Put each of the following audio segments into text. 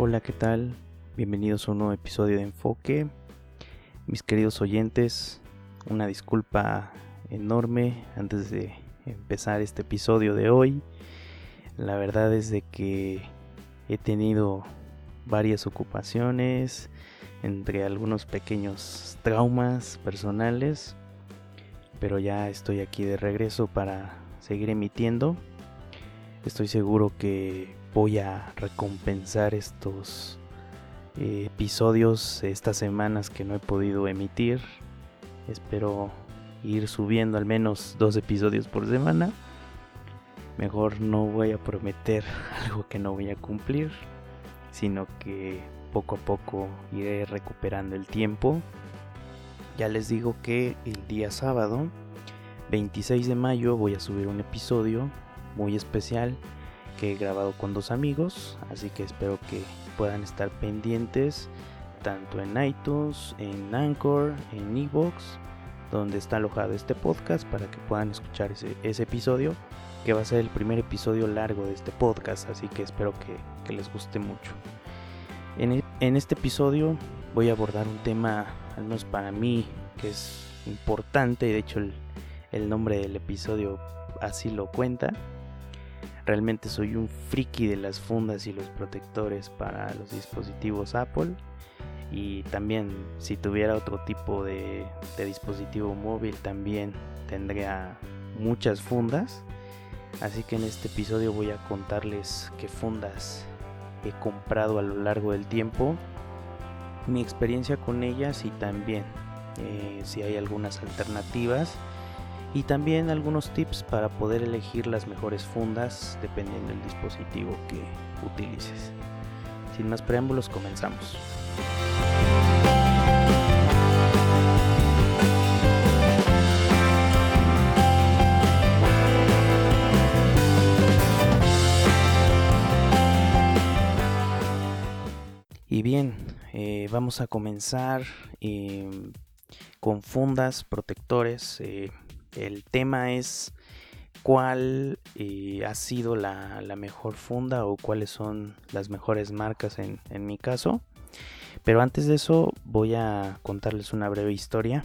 Hola, ¿qué tal? Bienvenidos a un nuevo episodio de Enfoque. Mis queridos oyentes, una disculpa enorme antes de empezar este episodio de hoy. La verdad es de que he tenido varias ocupaciones, entre algunos pequeños traumas personales, pero ya estoy aquí de regreso para seguir emitiendo. Estoy seguro que voy a recompensar estos eh, episodios estas semanas que no he podido emitir. Espero ir subiendo al menos dos episodios por semana. Mejor no voy a prometer algo que no voy a cumplir, sino que poco a poco iré recuperando el tiempo. Ya les digo que el día sábado, 26 de mayo, voy a subir un episodio muy especial que he grabado con dos amigos, así que espero que puedan estar pendientes tanto en iTunes, en Anchor, en Evox, donde está alojado este podcast para que puedan escuchar ese, episodio, que va a ser el primer episodio largo de este podcast, así que espero que, les guste mucho. En, e, en, este episodio voy a abordar un tema, al menos para mí, que es importante, de hecho el nombre del episodio así lo cuenta, Realmente soy un friki de las fundas y los protectores para los dispositivos Apple. Y también si tuviera otro tipo de, dispositivo móvil también tendría muchas fundas. Así que en este episodio voy a contarles qué fundas he comprado a lo largo del tiempo, mi experiencia con ellas y también eh, si hay algunas alternativas y también algunos tips para poder elegir las mejores fundas dependiendo del dispositivo que utilices. Sin más preámbulos, comenzamos. Y bien, eh, vamos a comenzar eh, con fundas, protectores. Eh, el tema es cuál eh, ha sido la, mejor funda o cuáles son las mejores marcas en, mi caso. Pero antes de eso voy a contarles una breve historia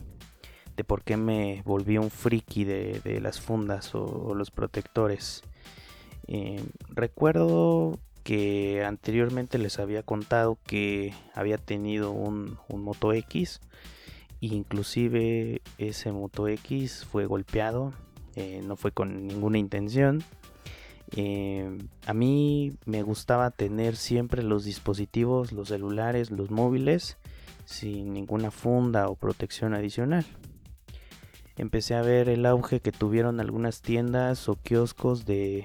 de por qué me volví un friki de, las fundas o, los protectores. Eh, recuerdo que anteriormente les había contado que había tenido un, un Moto X Inclusive ese Moto X fue golpeado, eh, no fue con ninguna intención. Eh, a mí me gustaba tener siempre los dispositivos, los celulares, los móviles, sin ninguna funda o protección adicional. Empecé a ver el auge que tuvieron algunas tiendas o kioscos de,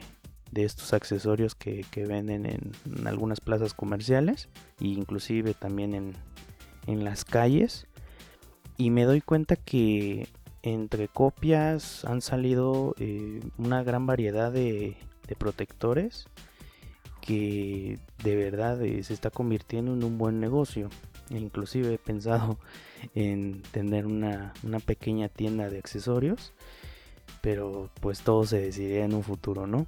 estos accesorios que, venden en, algunas plazas comerciales e inclusive también en, en las calles y me doy cuenta que entre copias han salido eh, una gran variedad de, protectores que de verdad eh, se está convirtiendo en un buen negocio. Inclusive he pensado en tener una, pequeña tienda de accesorios, pero pues todo se decidirá en un futuro, ¿no?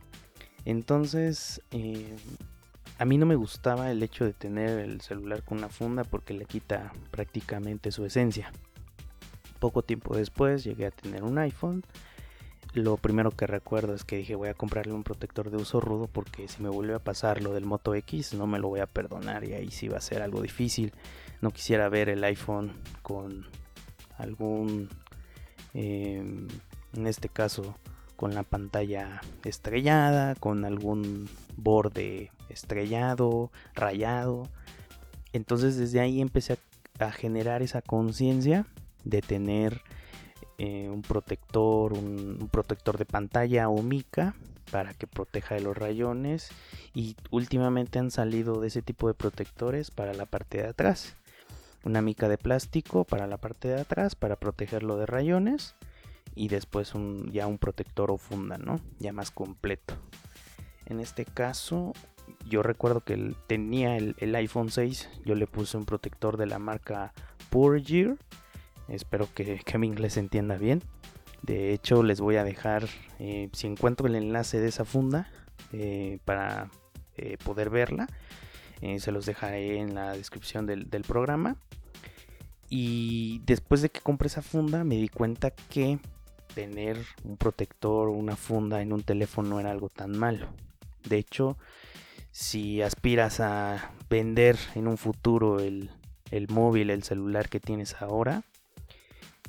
Entonces, eh, a mí no me gustaba el hecho de tener el celular con una funda porque le quita prácticamente su esencia. Poco tiempo después llegué a tener un iPhone. Lo primero que recuerdo es que dije voy a comprarle un protector de uso rudo porque si me vuelve a pasar lo del Moto X no me lo voy a perdonar y ahí sí va a ser algo difícil. No quisiera ver el iPhone con algún, em, en este caso, con la pantalla estrellada, con algún borde estrellado, rayado. Entonces desde ahí empecé a generar esa conciencia de tener eh, un protector, un, protector de pantalla o mica para que proteja de los rayones y últimamente han salido de ese tipo de protectores para la parte de atrás. Una mica de plástico para la parte de atrás para protegerlo de rayones y después un, ya un protector o funda, ¿no? Ya más completo. En este caso, yo recuerdo que tenía el, iPhone 6, yo le puse un protector de la marca Purgear Espero que, mi inglés se entienda bien. De hecho, les voy a dejar, eh, si encuentro el enlace de esa funda, eh, para eh, poder verla. Se los dejaré en la descripción del, programa. Y después de que compré esa funda me di cuenta que tener un protector una funda en un teléfono no era algo tan malo. De hecho, si aspiras a vender en un futuro el, el móvil, el celular que tienes ahora,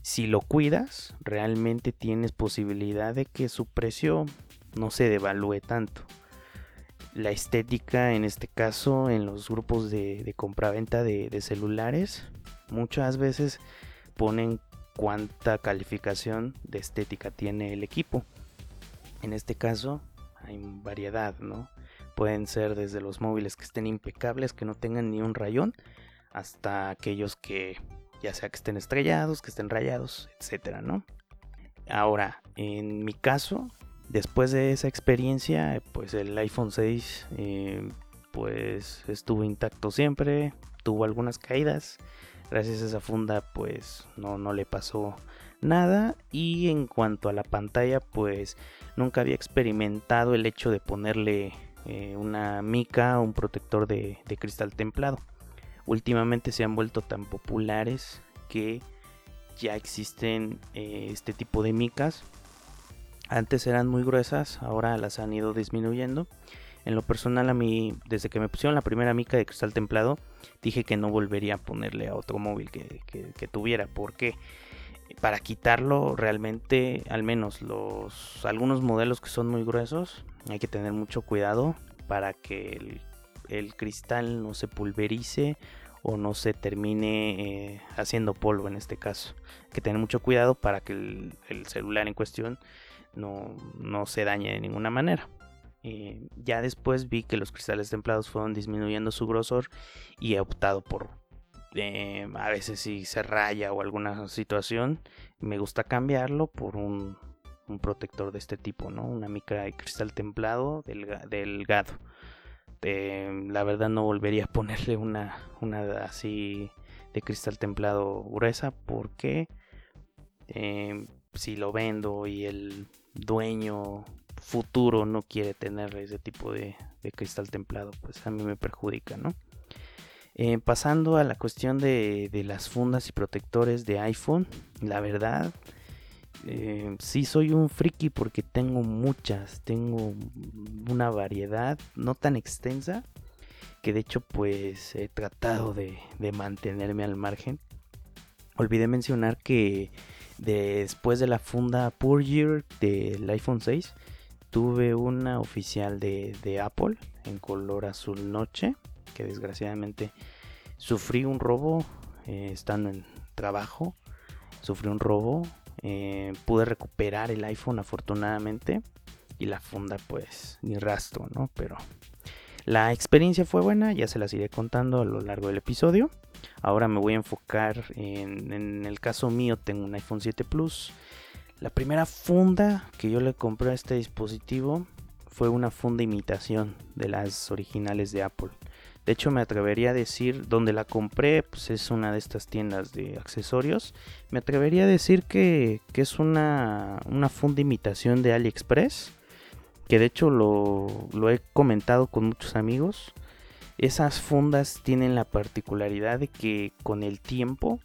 si lo cuidas, realmente tienes posibilidad de que su precio no se devalúe tanto. La estética, en este caso, en los grupos de, de compraventa de, de celulares, muchas veces ponen cuánta calificación de estética tiene el equipo. En este caso, hay variedad, ¿no? Pueden ser desde los móviles que estén impecables, que no tengan ni un rayón, hasta aquellos que ya sea que estén estrellados, que estén rayados, etcétera, ¿no? Ahora, en mi caso, después de esa experiencia, pues el iPhone 6 eh, pues estuvo intacto siempre, tuvo algunas caídas, gracias a esa funda pues no, no le pasó nada. Y en cuanto a la pantalla pues nunca había experimentado el hecho de ponerle eh, una mica, un protector de cristal templado últimamente se han vuelto tan populares que ya existen eh, este tipo de micas. Antes eran muy gruesas, ahora las han ido disminuyendo. En lo personal a mí, desde que me pusieron la primera mica de cristal templado, dije que no volvería a ponerle a otro móvil que, tuviera. Porque para quitarlo realmente, al menos los algunos modelos que son muy gruesos, hay que tener mucho cuidado para que el cristal no se pulverice o no se termine eh, haciendo polvo en este caso. Hay que tener mucho cuidado para que el, celular en cuestión no, se dañe de ninguna manera. Eh, ya después vi que los cristales templados fueron disminuyendo su grosor y he optado por eh, a veces si se raya o alguna situación me gusta cambiarlo por un, protector de este tipo, ¿no? Una micra de cristal templado delgado. Este, la verdad no volvería a ponerle una, una así de cristal templado gruesa porque em, si lo vendo y el dueño futuro no quiere tener ese tipo de, cristal templado, pues a mí me perjudica, ¿no? Eh, pasando a la cuestión de, de, las fundas y protectores de iPhone, la verdad eh, sí soy un friki porque tengo muchas, tengo una variedad no tan extensa que de hecho pues he tratado de, mantenerme al margen. Olvidé mencionar que después de la funda Year del iPhone 6 tuve una oficial de, Apple en color azul noche que desgraciadamente sufrí un robo eh, estando en trabajo sufrí un robo eh, pude recuperar el iPhone afortunadamente. Y la funda pues ni rastro, ¿no? Pero la experiencia fue buena, ya se las iré contando a lo largo del episodio. Ahora me voy a enfocar en, en el caso mío, tengo un iPhone 7 Plus. La primera funda que yo le compré a este dispositivo fue una funda imitación de las originales de Apple. De hecho, me atrevería a decir, donde la compré, pues es una de estas tiendas de accesorios. Me atrevería a decir que, es una, una funda imitación de AliExpress. Que de hecho lo, lo he comentado con muchos amigos. Esas fundas tienen la particularidad de que con el tiempo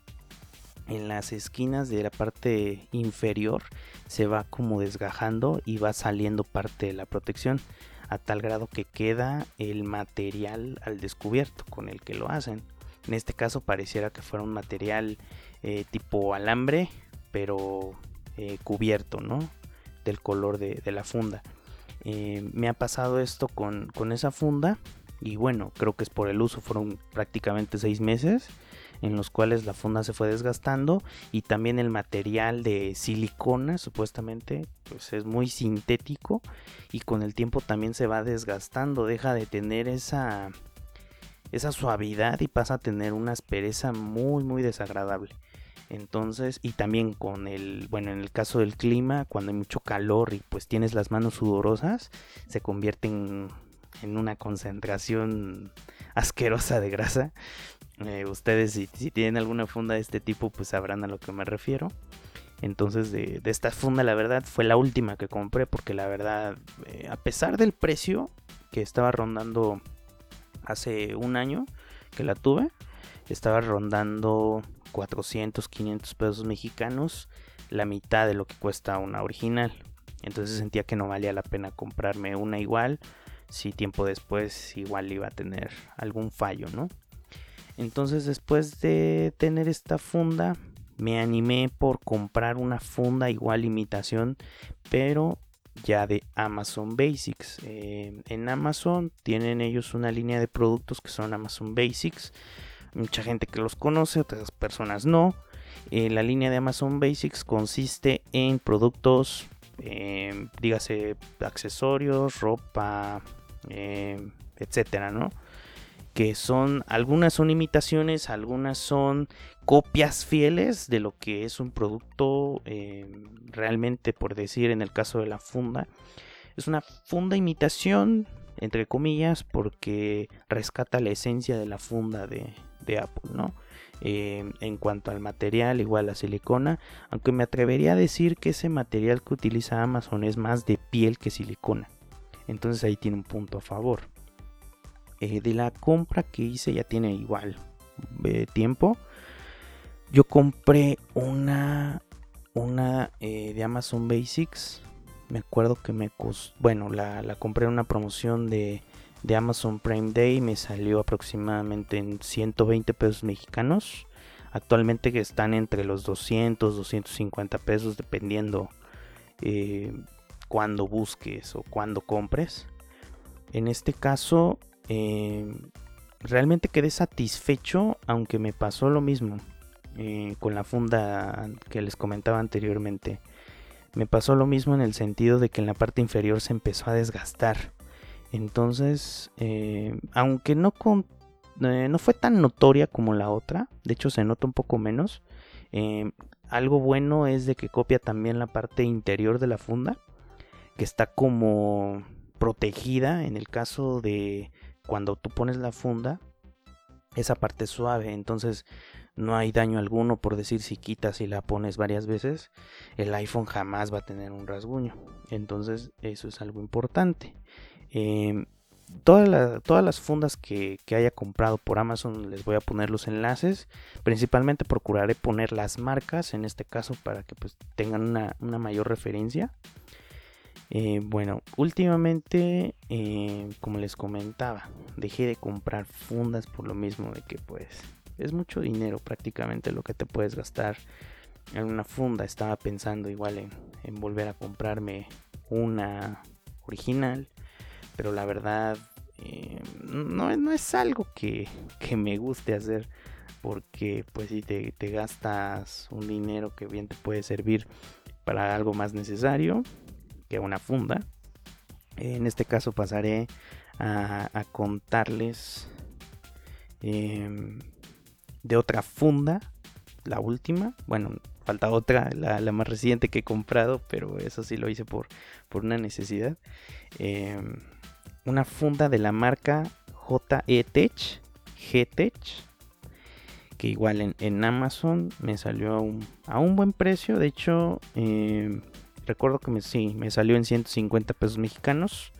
en las esquinas de la parte inferior se va como desgajando y va saliendo parte de la protección a tal grado que queda el material al descubierto con el que lo hacen. En este caso pareciera que fuera un material eh, tipo alambre, pero eh, cubierto, ¿no? Del color de, la funda. Eh, me ha pasado esto con, con esa funda y bueno, creo que es por el uso, fueron prácticamente seis meses en los cuales la funda se fue desgastando y también el material de silicona supuestamente pues es muy sintético y con el tiempo también se va desgastando, deja de tener esa esa suavidad y pasa a tener una aspereza muy muy desagradable. Entonces, y también con el, bueno, en el caso del clima, cuando hay mucho calor y pues tienes las manos sudorosas, se convierten en una concentración asquerosa de grasa eh, ustedes si, tienen alguna funda de este tipo pues sabrán a lo que me refiero. Entonces de, esta funda la verdad fue la última que compré porque la verdad eh, a pesar del precio que estaba rondando hace un año que la tuve, estaba rondando 400, 500 pesos mexicanos, la mitad de lo que cuesta una original. Entonces sentía que no valía la pena comprarme una igual, si tiempo después igual iba a tener algún fallo, ¿no? Entonces después de tener esta funda, me animé por comprar una funda igual imitación, pero ya de Amazon Basics. Eh, en Amazon tienen ellos una línea de productos que son Amazon Basics. Mucha gente que los conoce, otras personas no. Eh, la línea de Amazon Basics consiste en productos, eh, dígase accesorios, ropa, etcétera, ¿no? Que son, algunas son imitaciones, algunas son copias fieles de lo que es un producto eh, realmente, por decir en el caso de la funda, es una funda imitación, entre comillas, porque rescata la esencia de la funda de, Apple, ¿no? Eh, en cuanto al material, igual la silicona, aunque me atrevería a decir que ese material que utiliza Amazon es más de piel que silicona. Entonces ahí tiene un punto a favor. Eh, de la compra que hice ya tiene igual eh, tiempo. Yo compré una, una eh, de Amazon Basics. Me acuerdo que me costó, bueno, la, la, compré en una promoción de, de Amazon Prime Day. Me salió aproximadamente en 120 pesos mexicanos. Actualmente que están entre los 200, 250 pesos dependiendo cuando busques o cuando compres. En este caso Em, realmente quedé satisfecho, aunque me pasó lo mismo eh, con la funda que les comentaba anteriormente. Me pasó lo mismo en el sentido de que en la parte inferior se empezó a desgastar. Entonces, eh, aunque no, eh, no fue tan notoria como la otra, de hecho se nota un poco menos, em, algo bueno es de que copia también la parte interior de la funda, que está como protegida en el caso de cuando tú pones la funda, esa parte suave, entonces no hay daño alguno por decir si quitas y la pones varias veces, el iPhone jamás va a tener un rasguño. Entonces eso es algo importante. Em, todas, las fundas que, haya comprado por Amazon les voy a poner los enlaces. Principalmente procuraré poner las marcas en este caso para que pues, tengan una mayor referencia. Eh, bueno, últimamente, eh, como les comentaba, dejé de comprar fundas por lo mismo de que pues es mucho dinero prácticamente lo que te puedes gastar en una funda. Estaba pensando igual en, volver a comprarme una original, pero la verdad eh, no, no, es algo que, que, me guste hacer porque pues si te, te gastas un dinero que bien te puede servir para algo más necesario que una funda. En este caso pasaré a, contarles em, de otra funda, la última. Bueno, falta otra, la, más reciente que he comprado, pero eso sí lo hice por, por una necesidad. Em, una funda de la marca JE Tech, G-Tech, que igual en, Amazon me salió a un, a un, buen precio. De hecho, em, Recuerdo que me, sí, me salió en 150 pesos mexicanos.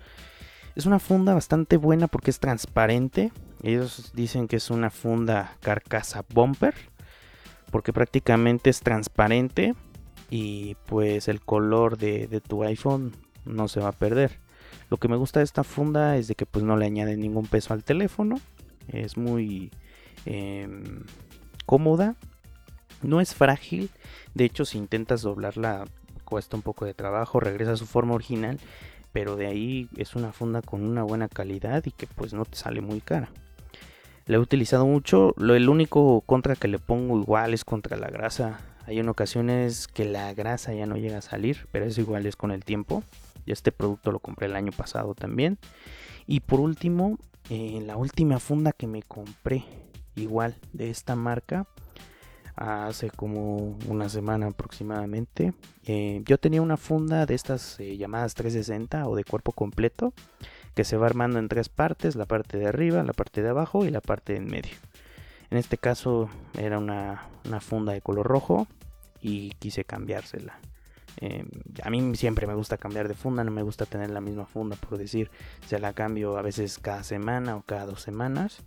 Es una funda bastante buena porque es transparente. Ellos dicen que es una funda carcasa bumper. Porque prácticamente es transparente. Y pues el color de, tu iPhone no se va a perder. Lo que me gusta de esta funda es de que pues no le añade ningún peso al teléfono. Es muy em, cómoda. No es frágil. De hecho, si intentas doblarla cuesta un poco de trabajo, regresa a su forma original, pero de ahí es una funda con una buena calidad y que pues no te sale muy cara. La he utilizado mucho, lo, el único contra que le pongo igual es contra la grasa. Hay en ocasiones que la grasa ya no llega a salir, pero eso igual es con el tiempo. Y este producto lo compré el año pasado también. Y por último, eh, la última funda que me compré, igual de esta marca, hace como una semana aproximadamente. Eh, yo tenía una funda de estas eh, llamadas 360 o de cuerpo completo que se va armando en tres partes, la parte de arriba, la parte de abajo y la parte de en medio. En este caso era una, funda de color rojo y quise cambiársela. Em, a mí siempre me gusta cambiar de funda, no me gusta tener la misma funda, por decir, se la cambio a veces cada semana o cada dos semanas.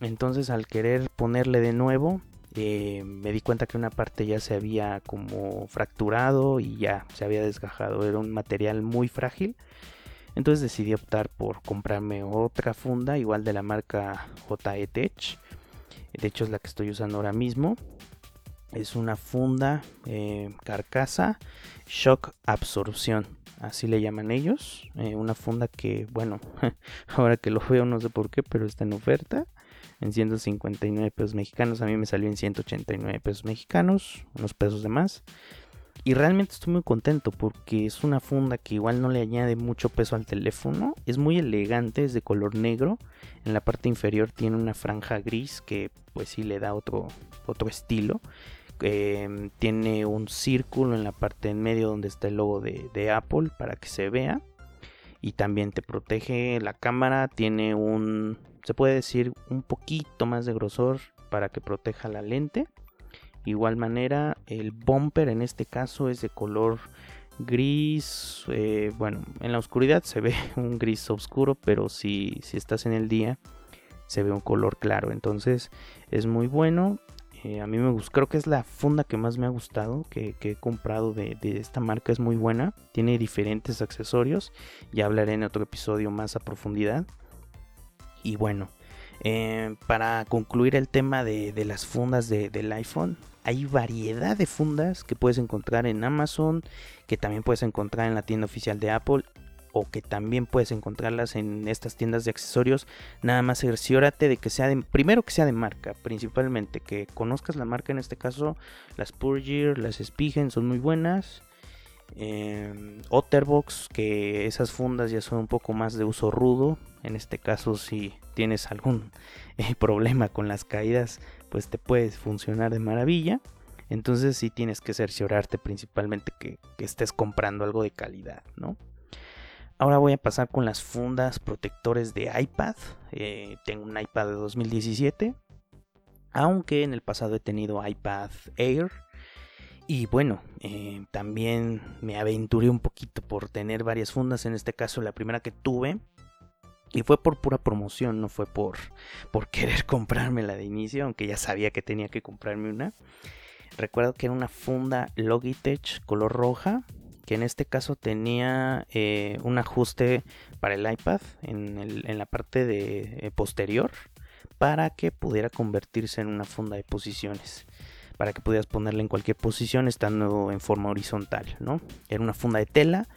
Entonces al querer ponerle de nuevo, eh, me di cuenta que una parte ya se había como fracturado y ya se había desgajado. Era un material muy frágil. Entonces decidí optar por comprarme otra funda, igual de la marca JE Tech. De hecho es la que estoy usando ahora mismo. Es una funda eh, carcasa shock absorción. Así le llaman ellos. Eh, una funda que, bueno, ahora que lo veo no sé por qué, pero está en oferta en 159 pesos mexicanos. A mí me salió en 189 pesos mexicanos, unos pesos de más. Y realmente estoy muy contento porque es una funda que igual no le añade mucho peso al teléfono. Es muy elegante, es de color negro. En la parte inferior tiene una franja gris que pues sí le da otro, otro estilo. Em, tiene un círculo en la parte en medio donde está el logo de, de Apple para que se vea. Y también te protege la cámara. Tiene un, se puede decir un poquito más de grosor para que proteja la lente. Igual manera, el bumper en este caso es de color gris. Eh, bueno, en la oscuridad se ve un gris oscuro, pero si, si estás en el día se ve un color claro. Entonces es muy bueno. Eh, a mí me gusta, creo que es la funda que más me ha gustado, que, he comprado de, de, esta marca, es muy buena. Tiene diferentes accesorios, ya hablaré en otro episodio más a profundidad. Y bueno, eh, para concluir el tema de, las fundas del iPhone, hay variedad de fundas que puedes encontrar en Amazon, que también puedes encontrar en la tienda oficial de Apple o que también puedes encontrarlas en estas tiendas de accesorios. Nada más cerciórate de que sea de, primero que sea de marca, principalmente que conozcas la marca en este caso, las Purgear, las Spigen son muy buenas. Eh, Otterbox, que esas fundas ya son un poco más de uso rudo, en este caso, si tienes algún eh, problema con las caídas, pues te puede funcionar de maravilla. Entonces sí tienes que cerciorarte principalmente que, estés comprando algo de calidad, ¿no? Ahora voy a pasar con las fundas protectores de iPad. Eh, tengo un iPad de 2017. Aunque en el pasado he tenido iPad Air. Y bueno, eh, también me aventuré un poquito por tener varias fundas. En este caso, la primera que tuve y fue por pura promoción, no fue por, por querer comprármela de inicio, aunque ya sabía que tenía que comprarme una. Recuerdo que era una funda Logitech color roja, que en este caso tenía eh, un ajuste para el iPad en, la parte de eh, posterior para que pudiera convertirse en una funda de posiciones para que pudieras ponerla en cualquier posición estando en forma horizontal, ¿no? Era una funda de tela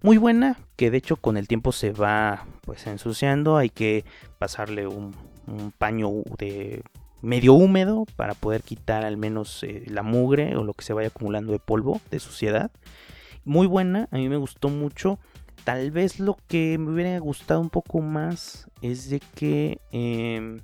muy buena, que de hecho con el tiempo se va pues ensuciando, hay que pasarle un, paño de medio húmedo para poder quitar al menos eh, la mugre o lo que se vaya acumulando de polvo, de suciedad. Muy buena, a mí me gustó mucho. Tal vez lo que me hubiera gustado un poco más es de que em,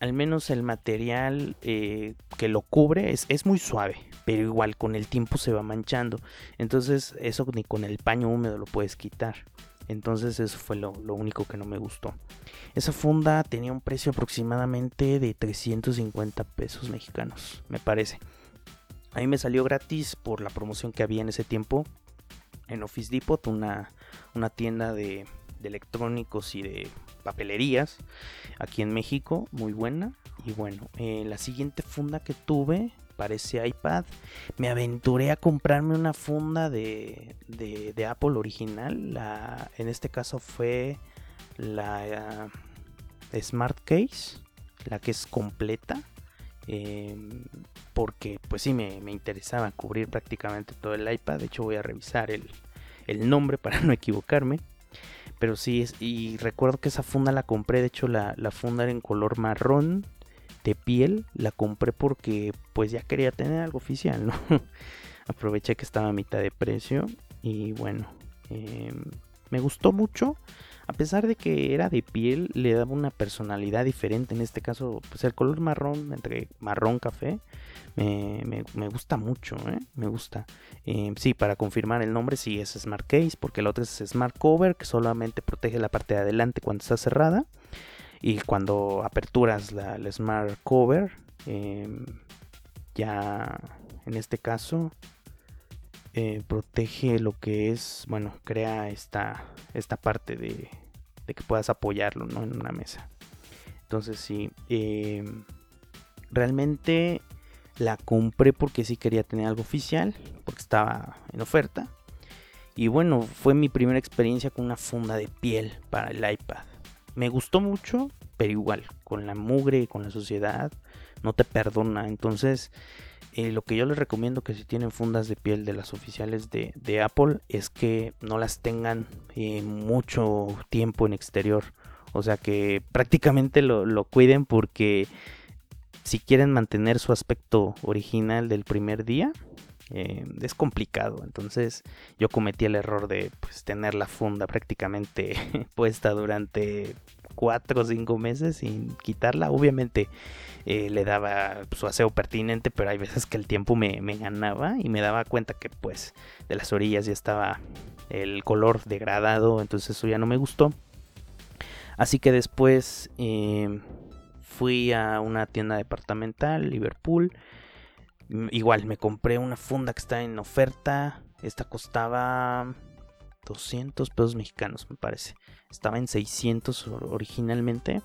al menos el material eh, que lo cubre es, es, muy suave, pero igual con el tiempo se va manchando. Entonces eso ni con el paño húmedo lo puedes quitar. Entonces eso fue lo, único que no me gustó. Esa funda tenía un precio aproximadamente de 350 pesos mexicanos, me parece. A mí me salió gratis por la promoción que había en ese tiempo en Office Depot, una, una tienda de electrónicos y de papelerías aquí en México, muy buena. Y bueno, eh, la siguiente funda que tuve parece iPad. Me aventuré a comprarme una funda de, de, Apple original. La, en este caso fue la eh, Smart Case, la que es completa. Em, porque pues sí me, me, interesaba cubrir prácticamente todo el iPad. De hecho voy a revisar el, el nombre para no equivocarme. Pero sí, y recuerdo que esa funda la compré, de hecho la, funda era en color marrón de piel, la compré porque pues ya quería tener algo oficial, ¿no? Aproveché que estaba a mitad de precio y bueno, em, me gustó mucho. A pesar de que era de piel, le daba una personalidad diferente. En este caso, pues el color marrón, entre marrón café, me, gusta mucho, ¿eh? me gusta. Eh, sí, para confirmar el nombre, sí es Smart Case, porque el otro es Smart Cover, que solamente protege la parte de adelante cuando está cerrada. Y cuando aperturas la, Smart Cover, em, ya en este caso eh, protege lo que es, bueno, crea esta, esta parte de, que puedas apoyarlo, ¿no? En una mesa. Entonces sí, em, realmente la compré porque sí quería tener algo oficial, porque estaba en oferta. Y bueno, fue mi primera experiencia con una funda de piel para el iPad. Me gustó mucho, pero igual, con la mugre, con la suciedad, no te perdona. Entonces, eh, lo que yo les recomiendo que si tienen fundas de piel de las oficiales de, Apple es que no las tengan eh, mucho tiempo en exterior. O sea que prácticamente lo, cuiden porque si quieren mantener su aspecto original del primer día, eh, es complicado. Entonces yo cometí el error de pues, tener la funda prácticamente puesta durante 4 o 5 meses sin quitarla. Obviamente eh, le daba su aseo pertinente, pero hay veces que el tiempo me, ganaba y me daba cuenta que pues de las orillas ya estaba el color degradado, entonces eso ya no me gustó. Así que después em, fui a una tienda departamental, Liverpool. Mm, igual me compré una funda que está en oferta. Esta costaba 200 pesos mexicanos, me parece. Estaba en 600 originalmente.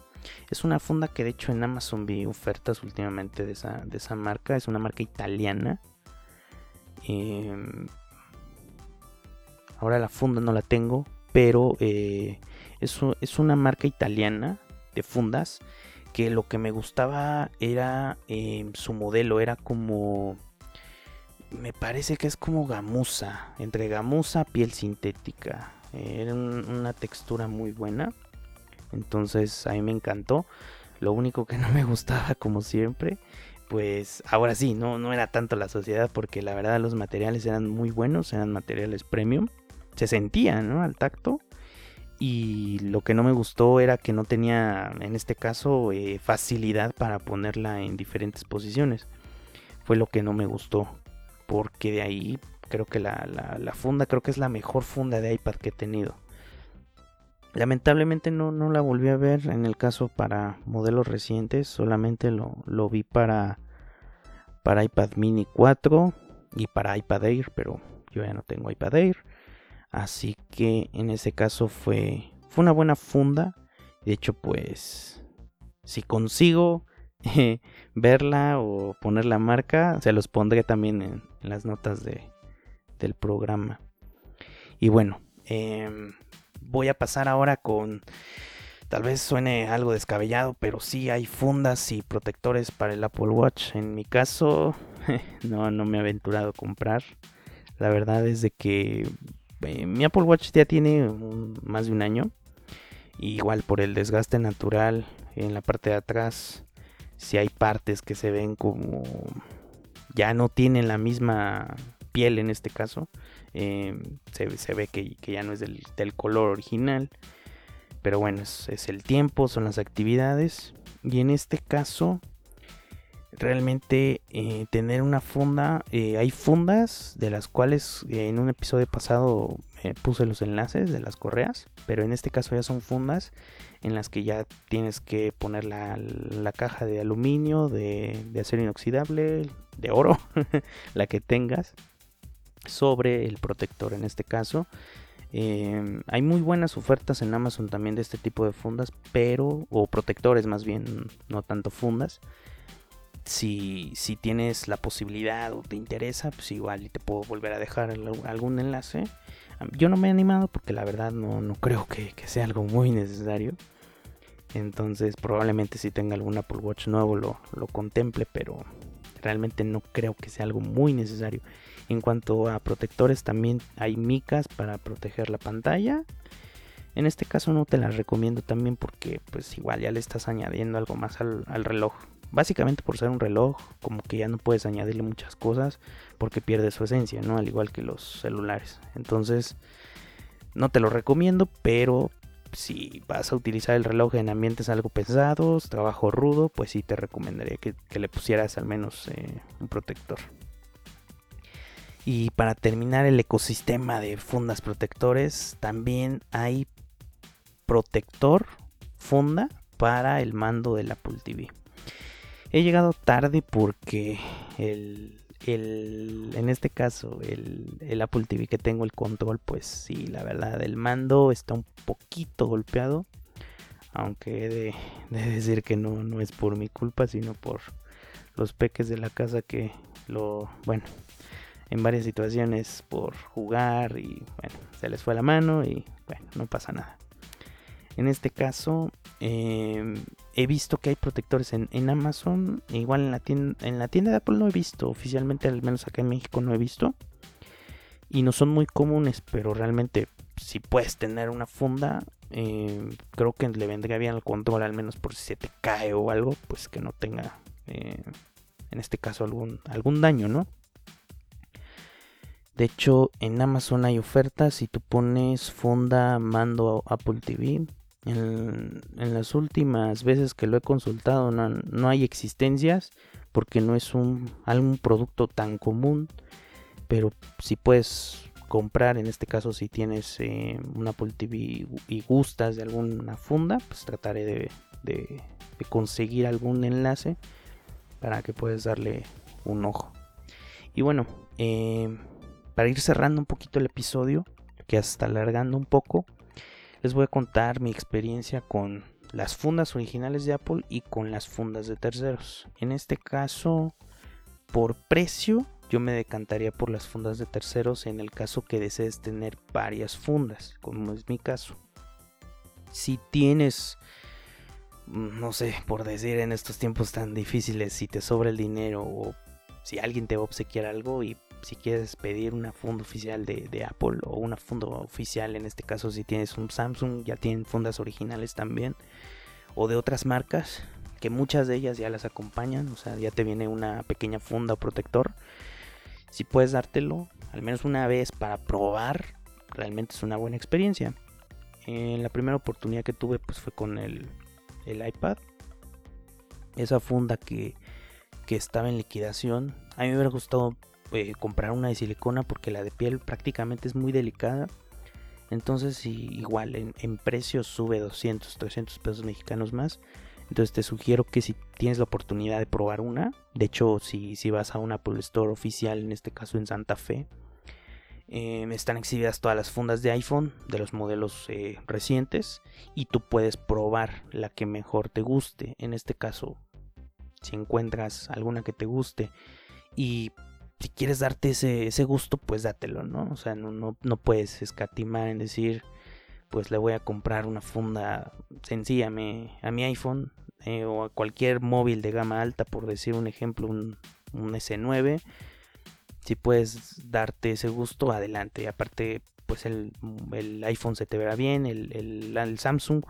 Es una funda que de hecho en Amazon vi ofertas últimamente de esa, de esa marca. Es una marca italiana. Em, ahora la funda no la tengo, pero eh, es, una marca italiana de fundas que lo que me gustaba era em, su modelo, era como me parece que es como gamuza, entre gamuza, piel sintética. Era una textura muy buena. Entonces a mí me encantó. Lo único que no me gustaba, como siempre, pues ahora sí, no, no era tanto la sociedad, porque la verdad los materiales eran muy buenos, eran materiales premium. Se sentía, ¿no? Al tacto. Y lo que no me gustó era que no tenía, en este caso, eh, facilidad para ponerla en diferentes posiciones. Fue lo que no me gustó porque de ahí creo que la, funda, creo que es la mejor funda de iPad que he tenido. Lamentablemente no, no la volví a ver en el caso para modelos recientes, solamente lo, lo vi para, para iPad mini 4 y para iPad Air, pero yo ya no tengo iPad Air. Así que en ese caso fue, fue una buena funda. De hecho, pues, si consigo verla o poner la marca, se los pondré también en, las notas de, del programa. Y bueno, em, voy a pasar ahora con, tal vez suene algo descabellado, pero sí hay fundas y protectores para el Apple Watch. En mi caso, no, no me he aventurado a comprar. La verdad es de que eh, mi Apple Watch ya tiene más de un año. igual por el desgaste natural en la parte de atrás si hay partes que se ven como ya no tienen la misma piel en este caso, em, se, ve que, ya no es del, color original, pero bueno, es, el tiempo, son las actividades, y en este caso, realmente eh, tener una funda, eh, hay fundas de las cuales eh, en un episodio pasado puse los enlaces de las correas, pero en este caso ya son fundas en las que ya tienes que poner la, caja de aluminio, de, acero inoxidable, de oro, la que tengas, sobre el protector en este caso. Em, hay muy buenas ofertas en Amazon también de este tipo de fundas, pero, o protectores más bien, no tanto fundas. Si, si tienes la posibilidad o te interesa, pues igual te puedo volver a dejar algún enlace. Yo no me he animado porque la verdad no, no creo que, que sea algo muy necesario. Entonces probablemente si tenga algún Apple Watch nuevo lo, contemple, pero realmente no creo que sea algo muy necesario. En cuanto a protectores también hay micas para proteger la pantalla. En este caso no te las recomiendo también porque pues igual ya le estás añadiendo algo más al, al reloj. Básicamente por ser un reloj, como que ya no puedes añadirle muchas cosas porque pierde su esencia, ¿no? Al igual que los celulares. Entonces, no te lo recomiendo, pero si vas a utilizar el reloj en ambientes algo pesados, trabajo rudo, pues sí te recomendaría que, le pusieras al menos eh, un protector. Y para terminar el ecosistema de fundas protectores, también hay protector funda para el mando del Apple TV. He llegado tarde porque el, el, en este caso, el, Apple TV que tengo, el control, pues sí, la verdad, el mando está un poquito golpeado. Aunque he de, decir que no, no es por mi culpa, sino por los peques de la casa que lo, bueno, en varias situaciones por jugar y bueno, se les fue la mano y bueno, no pasa nada. En este caso, em, he visto que hay protectores en, Amazon. Igual en la, tienda, en la tienda de Apple no he visto. Oficialmente, al menos acá en México, no he visto. Y no son muy comunes, pero realmente, si puedes tener una funda, em, creo que le vendría bien al control, al menos por si se te cae o algo, pues que no tenga, em, en este caso, algún, algún daño, ¿no? De hecho, en Amazon hay ofertas. Si tú pones funda mando Apple TV, en, las últimas veces que lo he consultado no, hay existencias porque no es un algún producto tan común. Pero si puedes comprar, en este caso si tienes eh, un TV y gustas de alguna funda, pues trataré de, conseguir algún enlace para que puedas darle un ojo. Y bueno, eh, para ir cerrando un poquito el episodio, que está alargando un poco, les voy a contar mi experiencia con las fundas originales de Apple y con las fundas de terceros. En este caso, por precio, yo me decantaría por las fundas de terceros en el caso que desees tener varias fundas, como es mi caso. Si tienes, no sé, por decir en estos tiempos tan difíciles, si te sobra el dinero o si alguien te va a obsequiar algo y si quieres pedir una funda oficial de, Apple o una funda oficial, en este caso si tienes un Samsung, ya tienen fundas originales también, o de otras marcas, que muchas de ellas ya las acompañan, o sea, ya te viene una pequeña funda o protector. Si puedes dártelo, al menos una vez para probar, realmente es una buena experiencia. Eh, la primera oportunidad que tuve pues fue con el, el iPad. Esa funda que, que estaba en liquidación. A mí me hubiera gustado eh, comprar una de silicona porque la de piel prácticamente es muy delicada. Entonces igual en, precio sube 200, 300 pesos mexicanos más. Entonces te sugiero que si tienes la oportunidad de probar una, de hecho si, si vas a una Apple Store oficial, en este caso en Santa Fe, eh, están exhibidas todas las fundas de iPhone de los modelos eh, recientes y tú puedes probar la que mejor te guste. En este caso, si encuentras alguna que te guste y si quieres darte ese, ese gusto, pues dátelo, ¿no? O sea, no, no, puedes escatimar en decir, pues le voy a comprar una funda sencilla a mi, a mi iPhone eh, o a cualquier móvil de gama alta, por decir un ejemplo, un, S9. Si puedes darte ese gusto, adelante. Y aparte, pues el, iPhone se te verá bien, el, el, Samsung,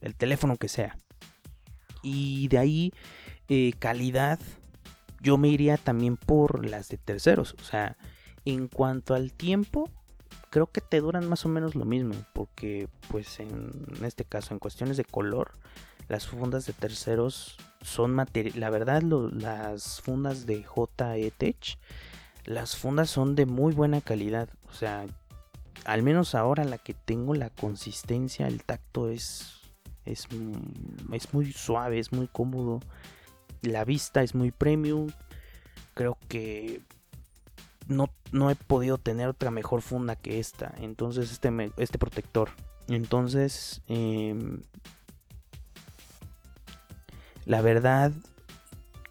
el, teléfono que sea. Y de ahí, eh, calidad yo me iría también por las de terceros. O sea, en cuanto al tiempo, creo que te duran más o menos lo mismo. Porque, pues, en este caso, en cuestiones de color, las fundas de terceros son material. La verdad, las fundas de JE Tech, las fundas son de muy buena calidad. O sea, al menos ahora la que tengo, la consistencia, el tacto es. Es, es muy suave, es muy cómodo la vista es muy premium. Creo que no, no he podido tener otra mejor funda que esta. Entonces, este, este protector. Entonces, em, la verdad,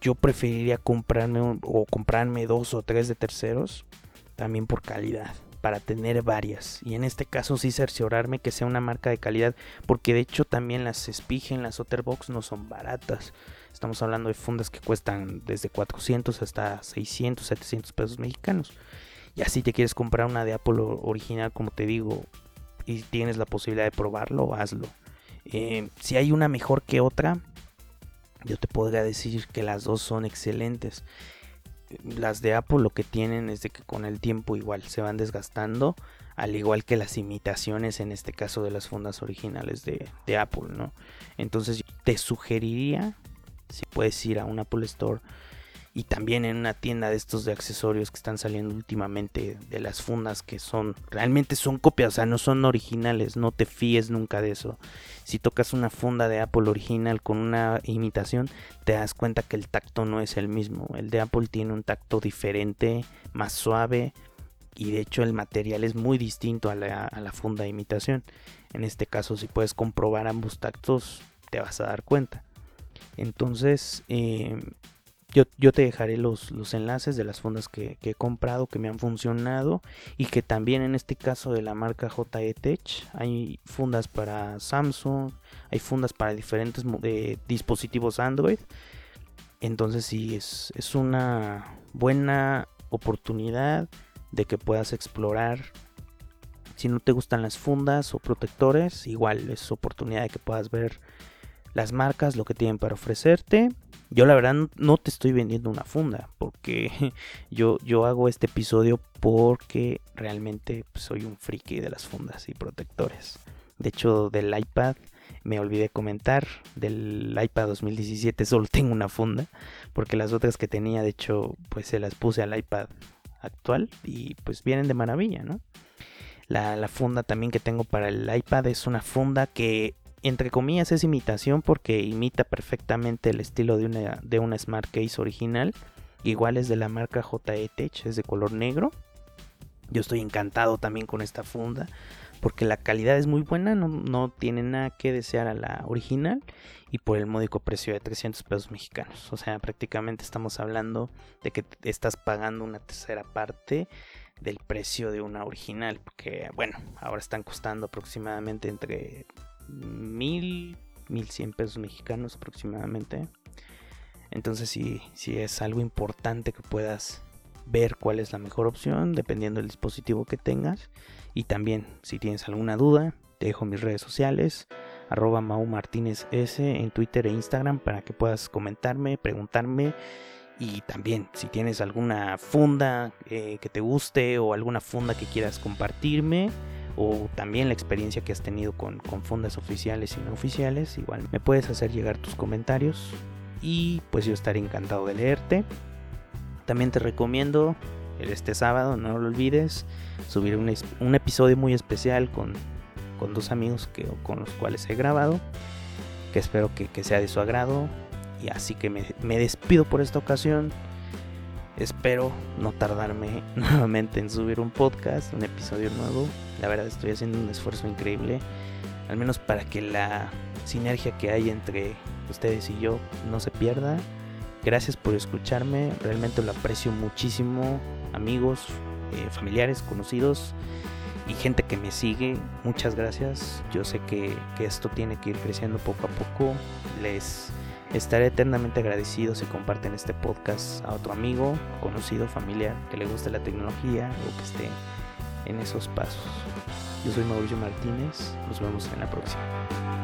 yo preferiría comprarme o comprarme dos o tres de terceros. También por calidad para tener varias y en este caso sí cerciorarme que sea una marca de calidad porque de hecho también las Spigen, las Otterbox no son baratas Estamos hablando de fundas que cuestan desde 400 hasta 600, 700 pesos mexicanos. Y así te quieres comprar una de Apple original, como te digo, y tienes la posibilidad de probarlo, hazlo. Eh, si hay una mejor que otra, yo te podría decir que las dos son excelentes. Las de Apple lo que tienen es de que con el tiempo igual se van desgastando, al igual que las imitaciones en este caso de las fundas originales de, de Apple, ¿no? Entonces te sugeriría si puedes ir a un Apple Store y también en una tienda de estos de accesorios que están saliendo últimamente de las fundas que son realmente son copias, o sea, no son originales, no te fíes nunca de eso. Si tocas una funda de Apple original con una imitación, te das cuenta que el tacto no es el mismo. El de Apple tiene un tacto diferente, más suave y de hecho el material es muy distinto a la, funda de imitación. En este caso, si puedes comprobar ambos tactos, te vas a dar cuenta. Entonces, eh, yo, te dejaré los, los, enlaces de las fundas que, he comprado, que me han funcionado y que también en este caso de la marca JE Tech hay fundas para Samsung, hay fundas para diferentes dispositivos Android. Entonces sí, es, es una buena oportunidad de que puedas explorar. Si no te gustan las fundas o protectores, igual es oportunidad de que puedas ver las marcas, lo que tienen para ofrecerte yo la verdad no te estoy vendiendo una funda, porque yo, yo hago este episodio porque realmente pues, soy un friki de las fundas y protectores. De hecho, del iPad me olvidé comentar, del iPad 2017 solo tengo una funda, porque las otras que tenía, de hecho, pues se las puse al iPad actual y pues vienen de maravilla, ¿no? La, la funda también que tengo para el iPad es una funda que entre comillas es imitación porque imita perfectamente el estilo de una, de una Smart Case original. Igual es de la marca JE Tech, es de color negro. Yo estoy encantado también con esta funda porque la calidad es muy buena, no, tiene nada que desear a la original y por el módico precio de 300 pesos mexicanos. O sea, prácticamente estamos hablando de que estás pagando una tercera parte del precio de una original, porque bueno, ahora están costando aproximadamente entre mil, mil cien pesos mexicanos aproximadamente. Entonces si es algo importante que puedas ver cuál es la mejor opción dependiendo del dispositivo que tengas. Y también si tienes alguna duda, te dejo mis redes sociales, arroba Martínez S en Twitter e Instagram para que puedas comentarme, preguntarme. Y también si tienes alguna funda eh, que te guste o alguna funda que quieras compartirme, o también la experiencia que has tenido con, fundas oficiales y no oficiales, igual me puedes hacer llegar tus comentarios y pues yo estaré encantado de leerte. También te recomiendo este sábado, no lo olvides, subir un, episodio muy especial con, dos amigos que, con los cuales he grabado, que espero que, sea de su agrado. Y así que me, me despido por esta ocasión. Espero no tardarme nuevamente en subir un podcast, un episodio nuevo. La verdad estoy haciendo un esfuerzo increíble, al menos para que la sinergia que hay entre ustedes y yo no se pierda. Gracias por escucharme, realmente lo aprecio muchísimo, amigos, eh, familiares, conocidos y gente que me sigue. Muchas gracias. Yo sé que, que esto tiene que ir creciendo poco a poco. Les Estaré eternamente agradecido si comparten este podcast a otro amigo, conocido, familiar, que le guste la tecnología o que esté en esos pasos. Yo soy Mauricio Martínez, nos vemos en la próxima.